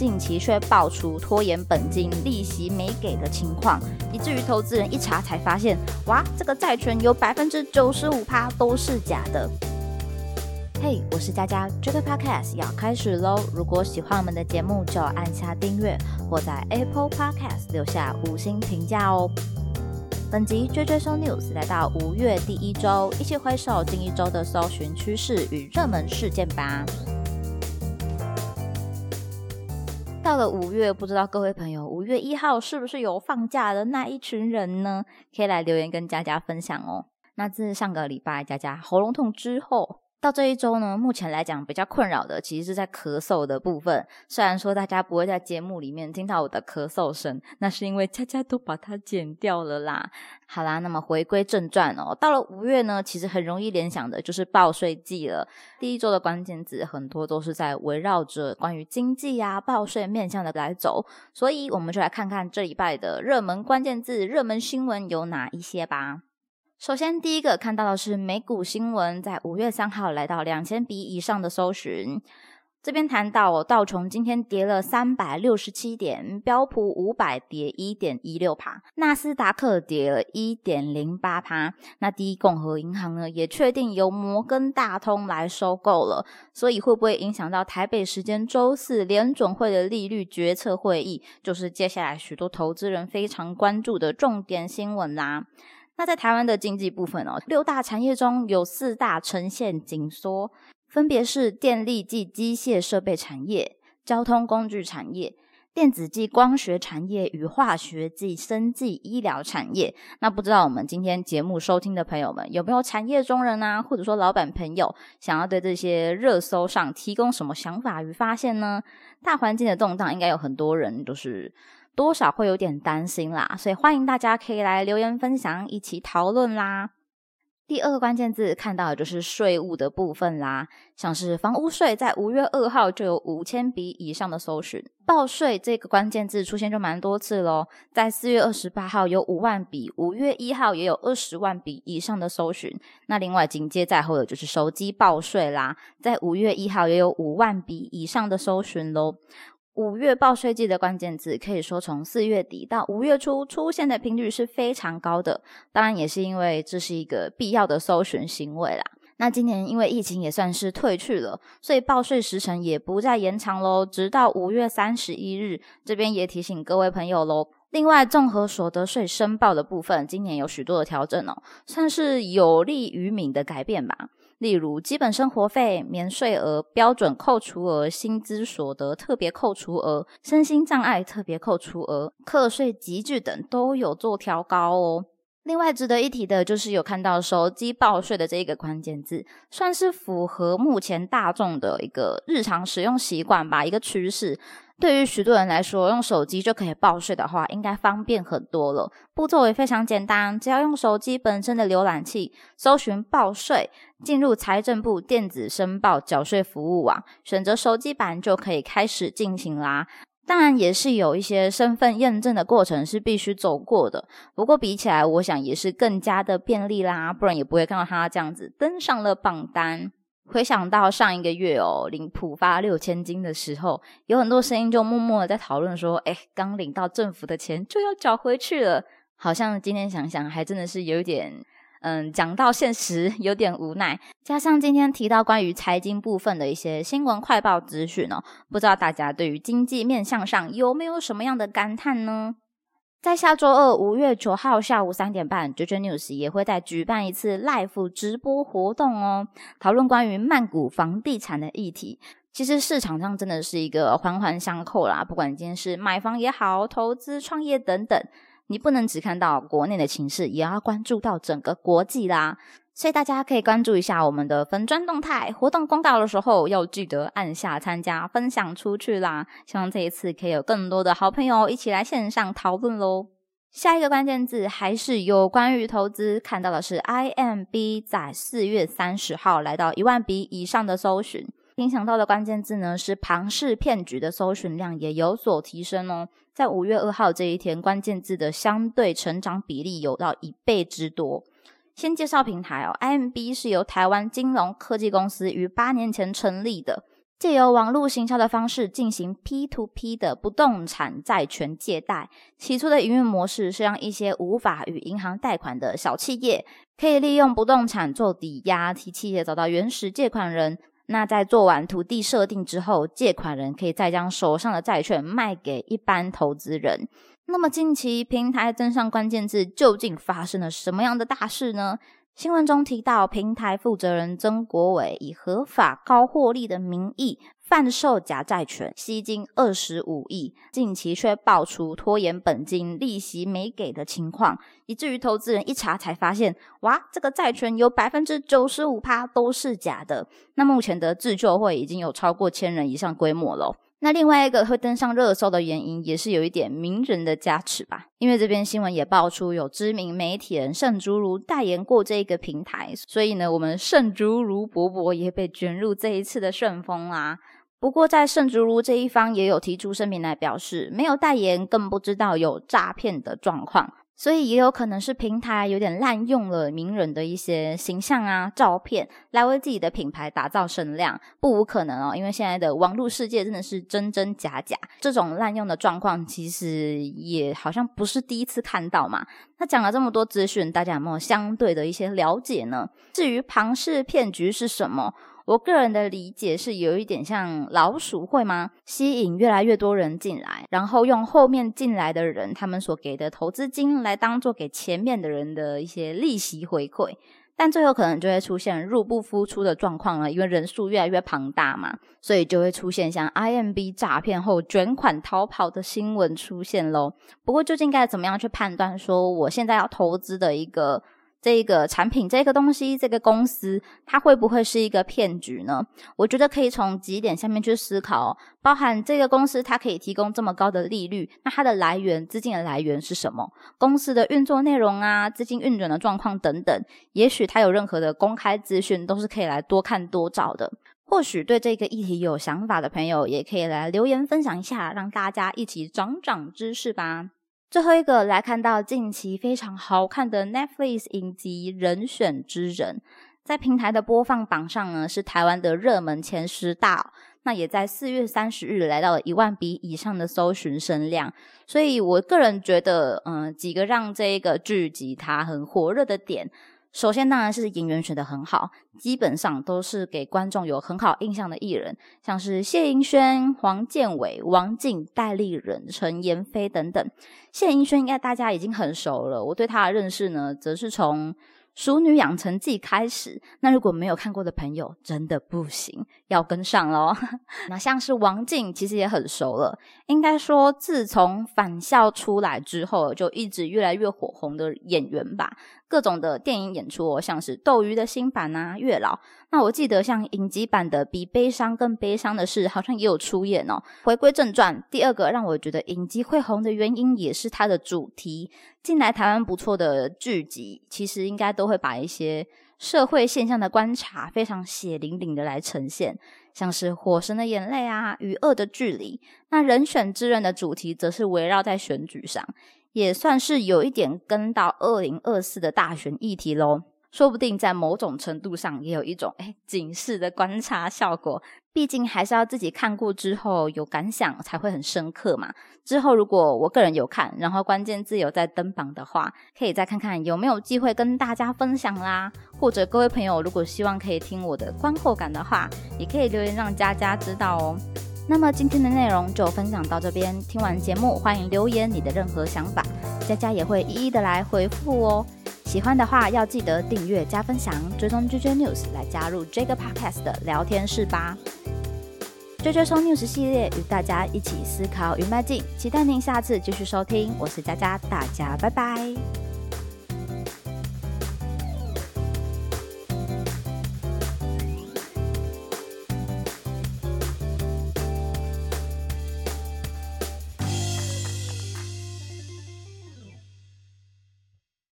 近期却爆出拖延本金、利息没给的情况，以至于投资人一查才发现，哇，这个债权有百分之九十五趴都是假的。嘿，我是佳佳，这个 podcast 要开始喽！如果喜欢我们的节目，就按下订阅，或在 Apple Podcast 留下五星评价哦。本集追追搜 news 来到五月第一周，一起回首近一周的搜寻趋势与热门事件吧。到了五月，不知道各位朋友五月一号是不是有放假的那一群人呢？可以来留言跟佳佳分享哦。那自上个礼拜佳佳喉咙痛之后。到这一周呢，目前来讲比较困扰的，其实是在咳嗽的部分。虽然说大家不会在节目里面听到我的咳嗽声，那是因为佳佳都把它剪掉了啦。好啦，那么回归正传哦，到了五月呢，其实很容易联想的就是报税季了。第一周的关键字很多都是在围绕着关于经济啊、报税面向的来走，所以我们就来看看这礼拜的热门关键字、热门新闻有哪一些吧。首先，第一个看到的是美股新闻，在五月三号来到两千笔以上的搜寻。这边谈到道琼今天跌了三百六十七点，标普五百跌一点一六帕，纳斯达克跌了一点零八帕。那第一共和银行呢，也确定由摩根大通来收购了，所以会不会影响到台北时间周四联准会的利率决策会议，就是接下来许多投资人非常关注的重点新闻啦。那在台湾的经济部分哦，六大产业中有四大呈现紧缩，分别是电力及机械设备产业、交通工具产业、电子及光学产业与化学及生技医疗产业。那不知道我们今天节目收听的朋友们有没有产业中人啊，或者说老板朋友，想要对这些热搜上提供什么想法与发现呢？大环境的动荡，应该有很多人都是。多少会有点担心啦，所以欢迎大家可以来留言分享，一起讨论啦。第二个关键字看到的就是税务的部分啦，像是房屋税，在五月二号就有五千笔以上的搜寻，报税这个关键字出现就蛮多次喽。在四月二十八号有五万笔，五月一号也有二十万笔以上的搜寻。那另外紧接在后的就是手机报税啦，在五月一号也有五万笔以上的搜寻喽。五月报税季的关键字，可以说从四月底到五月初出现的频率是非常高的。当然，也是因为这是一个必要的搜寻行为啦。那今年因为疫情也算是退去了，所以报税时程也不再延长喽，直到五月三十一日。这边也提醒各位朋友喽。另外，综合所得税申报的部分，今年有许多的调整哦，算是有利于民的改变吧。例如，基本生活费免税额、标准扣除额、薪资所得特别扣除额、身心障碍特别扣除额、课税集聚等都有做调高哦。另外，值得一提的就是有看到手机报税的这一个关键字，算是符合目前大众的一个日常使用习惯吧，一个趋势。对于许多人来说，用手机就可以报税的话，应该方便很多了。步骤也非常简单，只要用手机本身的浏览器搜寻报税，进入财政部电子申报缴税服务网，选择手机版就可以开始进行啦。当然，也是有一些身份验证的过程是必须走过的。不过比起来，我想也是更加的便利啦，不然也不会看到他这样子登上了榜单。回想到上一个月哦，领普发六千金的时候，有很多声音就默默的在讨论说：“哎，刚领到政府的钱就要缴回去了。”好像今天想想，还真的是有点，嗯，讲到现实有点无奈。加上今天提到关于财经部分的一些新闻快报资讯哦，不知道大家对于经济面向上有没有什么样的感叹呢？在下周二五月九号下午三点半，JJ News 也会再举办一次 Live 直播活动哦，讨论关于曼谷房地产的议题。其实市场上真的是一个环环相扣啦，不管今天是买房也好，投资创业等等，你不能只看到国内的情势，也要关注到整个国际啦。所以大家可以关注一下我们的粉砖动态，活动公告的时候要记得按下参加，分享出去啦！希望这一次可以有更多的好朋友一起来线上讨论喽。下一个关键字还是有关于投资，看到的是 IMB 在四月三十号来到一万笔以上的搜寻，影响到的关键字呢是庞氏骗局的搜寻量也有所提升哦。在五月二号这一天，关键字的相对成长比例有到一倍之多。先介绍平台哦，IMB 是由台湾金融科技公司于八年前成立的，借由网络行销的方式进行 P to P 的不动产债权借贷。起初的营运模式是让一些无法与银行贷款的小企业，可以利用不动产做抵押，替企业找到原始借款人。那在做完土地设定之后，借款人可以再将手上的债券卖给一般投资人。那么近期平台登上关键字，究竟发生了什么样的大事呢？新闻中提到，平台负责人曾国伟以合法高获利的名义贩售假债权，吸金二十五亿，近期却爆出拖延本金、利息没给的情况，以至于投资人一查才发现，哇，这个债权有百分之九十五趴都是假的。那目前的自救会已经有超过千人以上规模了。那另外一个会登上热搜的原因，也是有一点名人的加持吧。因为这边新闻也爆出有知名媒体人盛竹如代言过这个平台，所以呢，我们盛竹如伯伯也被卷入这一次的顺风啦。不过在盛竹如这一方也有提出声明来表示，没有代言，更不知道有诈骗的状况。所以也有可能是平台有点滥用了名人的一些形象啊、照片来为自己的品牌打造声量，不无可能哦。因为现在的网络世界真的是真真假假，这种滥用的状况其实也好像不是第一次看到嘛。那讲了这么多资讯，大家有没有相对的一些了解呢？至于庞氏骗局是什么？我个人的理解是有一点像老鼠会吗？吸引越来越多人进来，然后用后面进来的人他们所给的投资金来当做给前面的人的一些利息回馈，但最后可能就会出现入不敷出的状况了，因为人数越来越庞大嘛，所以就会出现像 IMB 诈骗后卷款逃跑的新闻出现喽。不过究竟该怎么样去判断说我现在要投资的一个？这个产品、这个东西、这个公司，它会不会是一个骗局呢？我觉得可以从几点下面去思考，包含这个公司它可以提供这么高的利率，那它的来源、资金的来源是什么？公司的运作内容啊、资金运转的状况等等，也许它有任何的公开资讯，都是可以来多看多找的。或许对这个议题有想法的朋友，也可以来留言分享一下，让大家一起长长知识吧。最后一个来看到近期非常好看的 Netflix 影集《人选之人》，在平台的播放榜上呢是台湾的热门前十大，那也在四月三十日来到了一万笔以上的搜寻声量，所以我个人觉得，嗯，几个让这个剧集它很火热的点。首先，当然是演员选的很好，基本上都是给观众有很好印象的艺人，像是谢盈萱、黄建伟、王静、戴立忍、陈妍霏等等。谢盈萱应该大家已经很熟了，我对她的认识呢，则是从。《熟女养成记》开始，那如果没有看过的朋友，真的不行，要跟上喽。那像是王静，其实也很熟了。应该说，自从《返校》出来之后，就一直越来越火红的演员吧。各种的电影演出哦，像是斗鱼的新版啊，《月老》。那我记得像影集版的《比悲伤更悲伤的事》，好像也有出演哦。回归正传，第二个让我觉得影集会红的原因，也是它的主题。近来台湾不错的剧集，其实应该都会把一些社会现象的观察非常血淋淋的来呈现，像是《火神的眼泪》啊，《与恶的距离》。那人选之人的主题，则是围绕在选举上，也算是有一点跟到二零二四的大选议题喽。说不定在某种程度上也有一种哎警示的观察效果，毕竟还是要自己看过之后有感想才会很深刻嘛。之后如果我个人有看，然后关键字有在登榜的话，可以再看看有没有机会跟大家分享啦。或者各位朋友如果希望可以听我的观后感的话，也可以留言让佳佳知道哦。那么今天的内容就分享到这边，听完节目欢迎留言你的任何想法，佳佳也会一一的来回复哦。喜欢的话，要记得订阅、加分享、追踪 JJ News 来加入这个 Podcast 的聊天室吧。Jj so news 系列与大家一起思考与迈进，期待您下次继续收听。我是佳佳，大家拜拜。